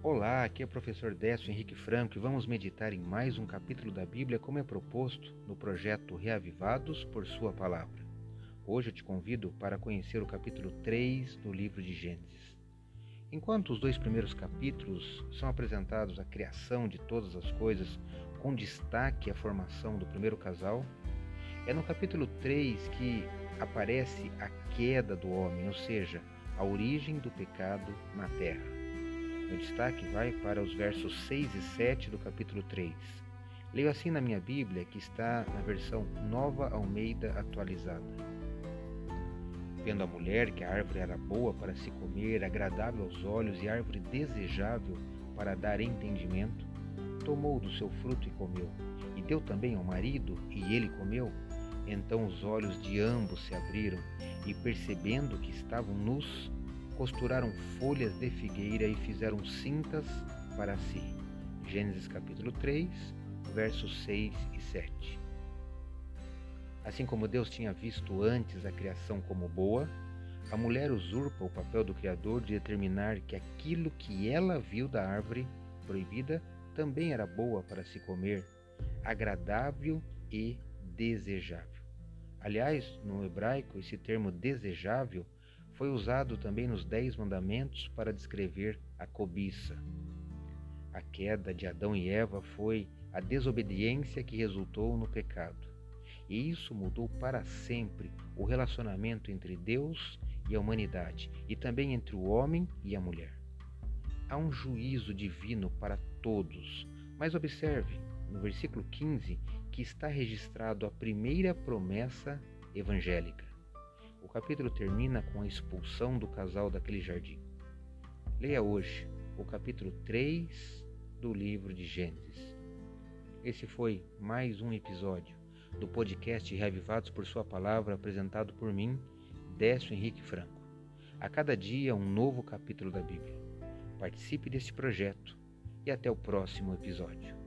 Olá, aqui é o professor Décio Henrique Franco e vamos meditar em mais um capítulo da Bíblia como é proposto no projeto Reavivados por Sua Palavra. Hoje eu te convido para conhecer o capítulo 3 do livro de Gênesis. Enquanto os dois primeiros capítulos são apresentados a criação de todas as coisas, com destaque à formação do primeiro casal, é no capítulo 3 que aparece a queda do homem, ou seja, a origem do pecado na terra. Meu destaque vai para os versos 6 e 7 do capítulo 3. Leio assim na minha Bíblia, que está na versão Nova Almeida atualizada. Vendo a mulher que a árvore era boa para se comer, agradável aos olhos e árvore desejável para dar entendimento, tomou do seu fruto e comeu, e deu também ao marido, e ele comeu. Então os olhos de ambos se abriram, e percebendo que estavam nus, costuraram folhas de figueira e fizeram cintas para si. Gênesis capítulo 3, versos 6 e 7. Assim como Deus tinha visto antes a criação como boa, a mulher usurpa o papel do Criador de determinar que aquilo que ela viu da árvore proibida também era boa para se comer, agradável e desejável. Aliás, no hebraico, esse termo desejável foi usado também nos Dez Mandamentos para descrever a cobiça. A queda de Adão e Eva foi a desobediência que resultou no pecado. E isso mudou para sempre o relacionamento entre Deus e a humanidade, e também entre o homem e a mulher. Há um juízo divino para todos, mas observe no versículo 15 que está registrado a primeira promessa evangélica. O capítulo termina com a expulsão do casal daquele jardim. Leia hoje o capítulo 3 do livro de Gênesis. Esse foi mais um episódio do podcast Reavivados por Sua Palavra, apresentado por mim, Décio Henrique Franco. A cada dia, um novo capítulo da Bíblia. Participe deste projeto e até o próximo episódio.